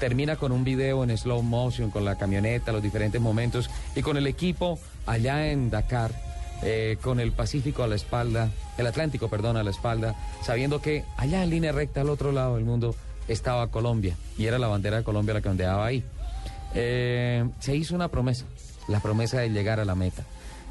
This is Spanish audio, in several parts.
termina con un video en slow motion, con la camioneta, los diferentes momentos y con el equipo allá en Dakar, eh, con el Pacífico a la espalda, el Atlántico, perdón, a la espalda, sabiendo que allá en línea recta al otro lado del mundo estaba Colombia y era la bandera de Colombia la que ondeaba ahí. Eh, se hizo una promesa, la promesa de llegar a la meta.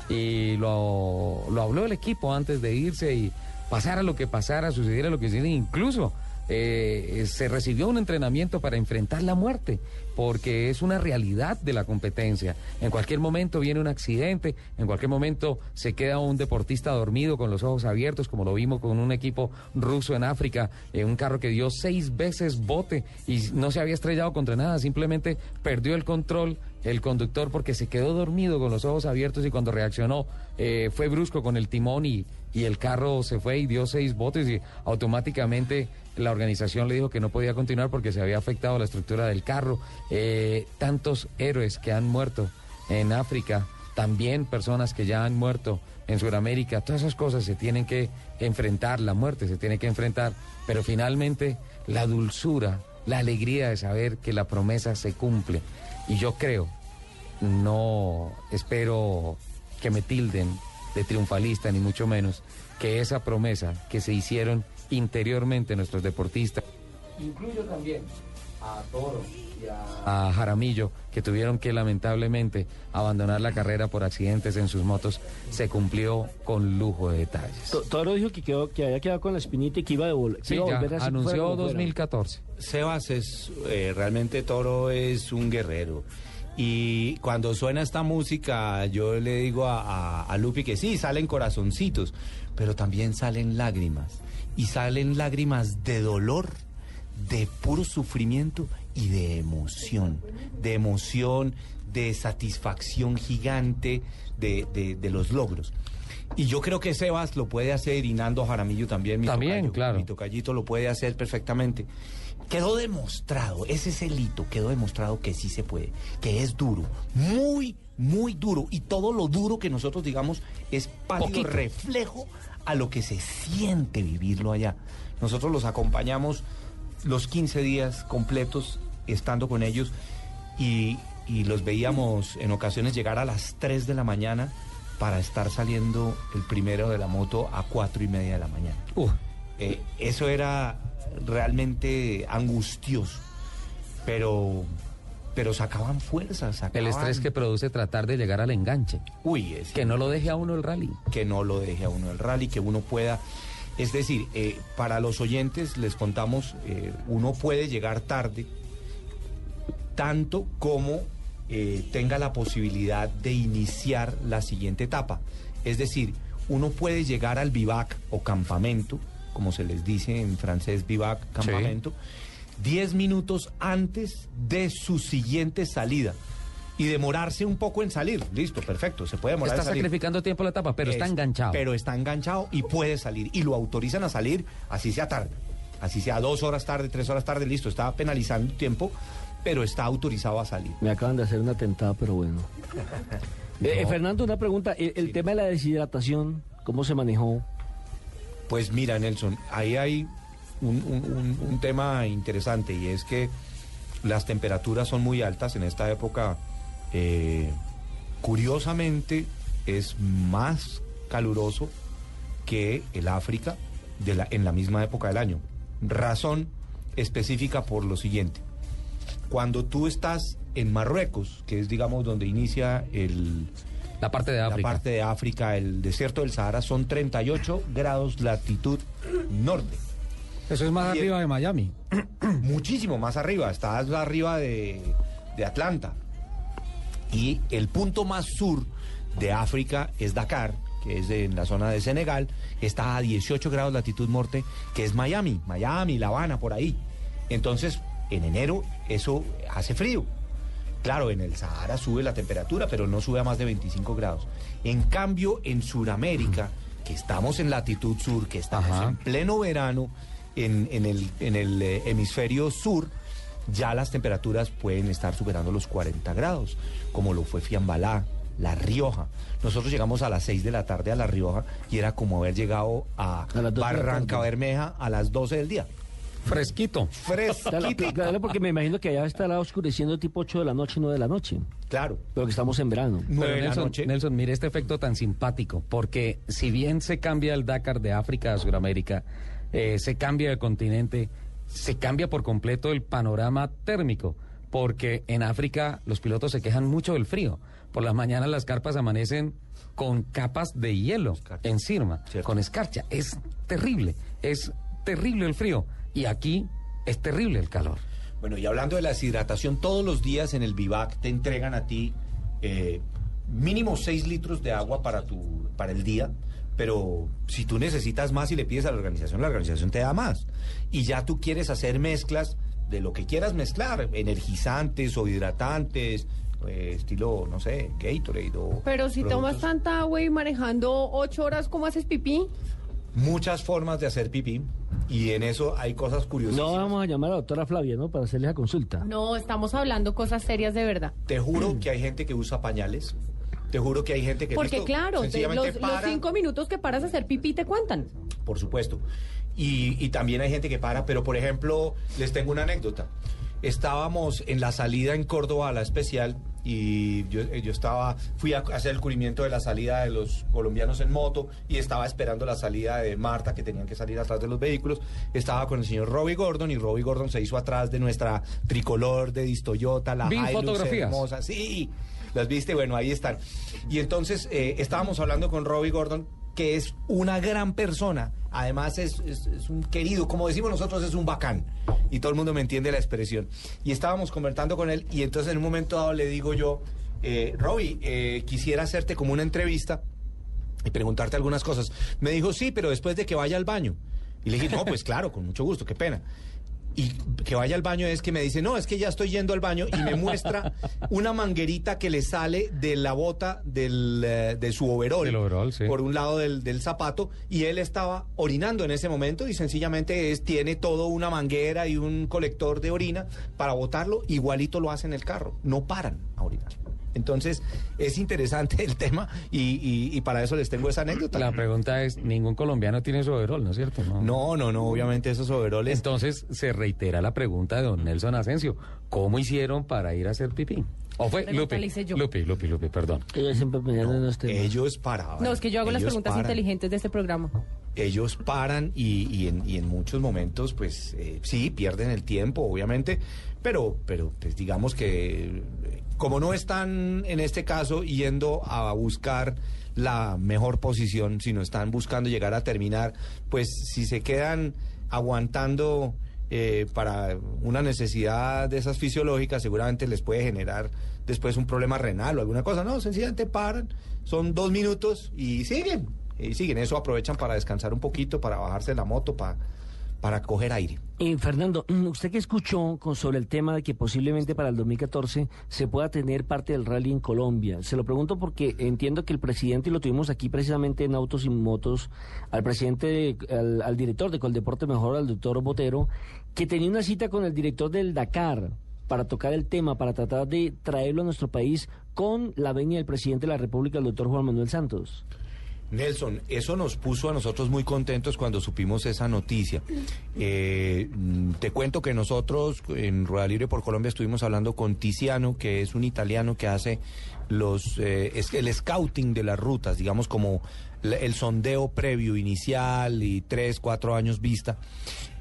Y lo, lo habló el equipo antes de irse y pasara lo que pasara, sucediera lo que sucediera, incluso eh, se recibió un entrenamiento para enfrentar la muerte, porque es una realidad de la competencia. En cualquier momento viene un accidente, en cualquier momento se queda un deportista dormido con los ojos abiertos, como lo vimos con un equipo ruso en África, en un carro que dio seis veces bote y no se había estrellado contra nada, simplemente perdió el control el conductor porque se quedó dormido con los ojos abiertos y cuando reaccionó eh, fue brusco con el timón y, y el carro se fue y dio seis botes y automáticamente la organización le dijo que no podía continuar porque se había afectado la estructura del carro. Eh, tantos héroes que han muerto en África, también personas que ya han muerto en Sudamérica, todas esas cosas se tienen que enfrentar, la muerte se tiene que enfrentar, pero finalmente la dulzura, la alegría de saber que la promesa se cumple. Y yo creo, no espero que me tilden de triunfalista, ni mucho menos, que esa promesa que se hicieron interiormente nuestros deportistas, incluyo también a Toro y a, a Jaramillo, que tuvieron que lamentablemente abandonar la carrera por accidentes en sus motos, se cumplió con lujo de detalles. To- Toro dijo que, quedó, que había quedado con la espinita y que iba a devol- que Sí, iba a ya volver a ser anunció fuera como fuera. 2014. Sebas es eh, realmente Toro es un guerrero. Y cuando suena esta música, yo le digo a, Lupi que sí, salen corazoncitos, pero también salen lágrimas. Y salen lágrimas de dolor, de puro sufrimiento y de emoción. De emoción, de satisfacción gigante de los logros. Y yo creo que Sebas lo puede hacer y Nando Jaramillo también. Mi También, tocayo, claro. Mi tocallito lo puede hacer perfectamente. Quedó demostrado, ese es el hito, quedó demostrado que sí se puede, que es duro, muy, muy duro. Y todo lo duro que nosotros digamos es pálido reflejo a lo que se siente vivirlo allá. Nosotros los acompañamos los 15 días completos estando con ellos y, y los veíamos en ocasiones llegar a las 3 de la mañana para estar saliendo el primero de la moto a 4 y media de la mañana. Eh, eso era realmente angustioso, pero, pero sacaban fuerzas. el estrés que produce tratar de llegar al enganche, Uy, es que no lo deje a uno el rally. que no lo deje a uno el rally, que uno pueda... Es decir, eh, para los oyentes les contamos, eh, uno puede llegar tarde tanto como eh, tenga la posibilidad de iniciar la siguiente etapa. Es decir, uno puede llegar al vivac o campamento, como se les dice en francés vivac, campamento, 10 minutos antes de su siguiente salida y demorarse un poco en salir. Listo, perfecto, se puede demorar Está en salir. sacrificando tiempo la etapa, pero está Es- enganchado. Pero está enganchado y puede salir. Y lo autorizan a salir, así sea tarde. Así sea dos horas tarde, tres horas tarde, listo. Está penalizando tiempo, pero está autorizado a salir. Me acaban de hacer un atentado, pero bueno. Eh, eh, Fernando, una pregunta. El, el tema de la deshidratación, ¿cómo se manejó? Pues mira, Nelson, ahí hay un, un- un- un tema interesante y es que las temperaturas son muy altas en esta época. eh, curiosamente, es más caluroso que el África de la, en la misma época del año. Razón específica por lo siguiente. Cuando tú estás en Marruecos, que es digamos donde inicia el, La parte de la África. parte de África, el desierto del Sahara, son 38 grados latitud norte. Eso es más Y- arriba de Miami. Muchísimo más arriba, estás arriba de, de Atlanta. Y el punto más sur de África es Dakar, que es en la zona de Senegal, está a 18 grados latitud norte, que es Miami, Miami, La Habana, por ahí. Entonces, en enero eso hace frío. Claro, en el Sahara sube la temperatura, pero no sube a más de 25 grados. En cambio, en Sudamérica, que estamos en latitud sur, que estamos Ajá. en pleno verano, en, en el, en el eh, hemisferio sur, ya las temperaturas pueden estar superando los 40 grados, como lo fue Fiambalá, La Rioja. Nosotros llegamos a las 6 de la tarde a La Rioja y era como haber llegado a, A Barranca. Bermeja a las 12 del día. Fresquito. Claro, Fresquito. claro, porque me imagino que allá estará oscureciendo tipo 8 de la noche, 9 de la noche. Claro. Pero que estamos en verano. Nueve Pero de la Nelson, noche. Nelson, mire este efecto tan simpático, porque si bien se cambia el Dakar de África a Sudamérica, eh, se cambia el continente, se cambia por completo el panorama térmico, porque en África los pilotos se quejan mucho del frío. Por las mañanas las carpas amanecen con capas de hielo Escarcha. encima, Cierto. con escarcha. Es terrible, es terrible el frío. Y aquí es terrible el calor. Bueno, y hablando de la deshidratación, todos los días en el Vivac te entregan a ti eh, mínimo 6 litros de agua para, tu, para el día, pero si tú necesitas más y le pides a la organización, la organización te da más. Y ya tú quieres hacer mezclas de lo que quieras mezclar, energizantes o hidratantes, eh, estilo, no sé, Gatorade o... Pero si tomas tanta agua y manejando ocho horas, ¿cómo haces pipí? Muchas formas de hacer pipí y en eso hay cosas curiosas. No vamos a llamar a la doctora Flavia, ¿no? Para hacerle la consulta. No, estamos hablando cosas serias de verdad. Te juro que hay gente que usa pañales. Te juro que hay gente que... Porque listo, claro, te- los, los cinco minutos que paras a hacer pipí te cuentan. Por supuesto. Y, y también hay gente que para, pero por ejemplo, les tengo una anécdota. Estábamos en la salida en Córdoba a la especial y yo, yo estaba, fui a hacer el cubrimiento de la salida de los colombianos en moto y estaba esperando la salida de Marta, que tenían que salir atrás de los vehículos. Estaba con el señor Robbie Gordon y Robbie Gordon se hizo atrás de nuestra tricolor de Distoyota, la Hilux fotografías. hermosa. Sí, las viste, bueno, ahí están. Y entonces eh, estábamos hablando con Robbie Gordon, que es una gran persona. Además es, un querido, como decimos nosotros, es un bacán. Y todo el mundo me entiende la expresión. Y estábamos conversando con él y entonces en un momento dado le digo yo, eh, Robbie, eh, quisiera hacerte como una entrevista y preguntarte algunas cosas. Me dijo, sí, pero después de que vaya al baño. Y le dije, no, pues claro, con mucho gusto, qué pena. Y que vaya al baño es que me dice, no, es que ya estoy yendo al baño y me muestra una manguerita que le sale de la bota del, eh, de su overol. Overol, sí. Por un lado del, del zapato y él estaba orinando en ese momento y sencillamente es, tiene todo una manguera y un colector de orina para botarlo, igualito lo hace en el carro, no paran a orinar. Entonces es interesante el tema y, y- y para eso les tengo esa anécdota. La pregunta es, ningún colombiano tiene su overol, ¿no es cierto? No, no, no, obviamente esos overoles. Entonces se reitera la pregunta de don Nelson Asensio. ¿Cómo hicieron para ir a hacer pipí? ¿O fue yo. Lupe, Lupe, Lupe, perdón. Ella siempre ellos paraban. No, es que yo hago las ellos preguntas paran. inteligentes de este programa. ellos paran y, y en, y en muchos momentos, pues eh, sí, pierden el tiempo, obviamente, pero, pero pues digamos que como no están en este caso yendo a buscar la mejor posición, sino están buscando llegar a terminar, pues si se quedan aguantando eh, para una necesidad de esas fisiológicas, seguramente les puede generar después un problema renal o alguna cosa. No, sencillamente paran, son dos minutos y siguen. Y siguen, eso aprovechan para descansar un poquito, para bajarse la moto, para, para coger aire. Eh, Fernando, mm, usted que escuchó con, sobre el tema de que posiblemente para el 2014 se pueda tener parte del rally en Colombia. Se lo pregunto porque entiendo que el presidente, y lo tuvimos aquí precisamente en Autos y Motos, al presidente, de- al, al director de Coldeporte Mejor, al doctor Botero, que tenía una cita con el director del Dakar para tocar el tema, para tratar de traerlo a nuestro país con la venia del presidente de la República, el doctor Juan Manuel Santos. Nelson, eso nos puso a nosotros muy contentos cuando supimos esa noticia. Eh, te cuento que nosotros en Rueda Libre por Colombia estuvimos hablando con Tiziano, que es un italiano que hace los eh, el scouting de las rutas, digamos como el sondeo previo inicial y tres, cuatro años vista.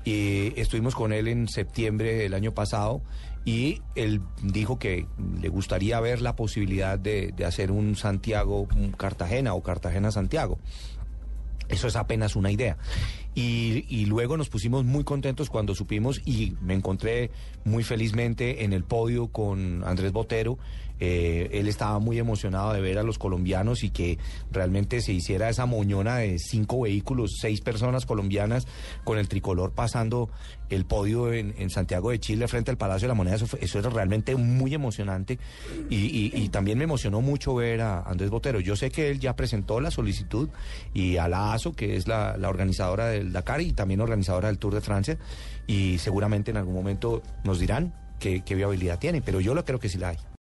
Estuvimos con él en septiembre del año pasado y él dijo que le gustaría ver la posibilidad de, de hacer un Santiago Cartagena o Cartagena Santiago. Eso es apenas una idea. Y, y luego nos pusimos muy contentos cuando supimos y me encontré muy felizmente en el podio con Andrés Botero. Eh, él estaba muy emocionado de ver a los colombianos y que realmente se hiciera esa moñona de cinco vehículos, seis personas colombianas con el tricolor pasando el podio en, en Santiago de Chile frente al Palacio de la Moneda. Eso, fue- eso era realmente muy emocionante y, y- y también me emocionó mucho ver a Andrés Botero. Yo sé que él ya presentó la solicitud y a la Que es la, la organizadora del Dakar y también organizadora del Tour de Francia, y seguramente en algún momento nos dirán qué, qué viabilidad tiene, pero yo lo creo que sí la hay.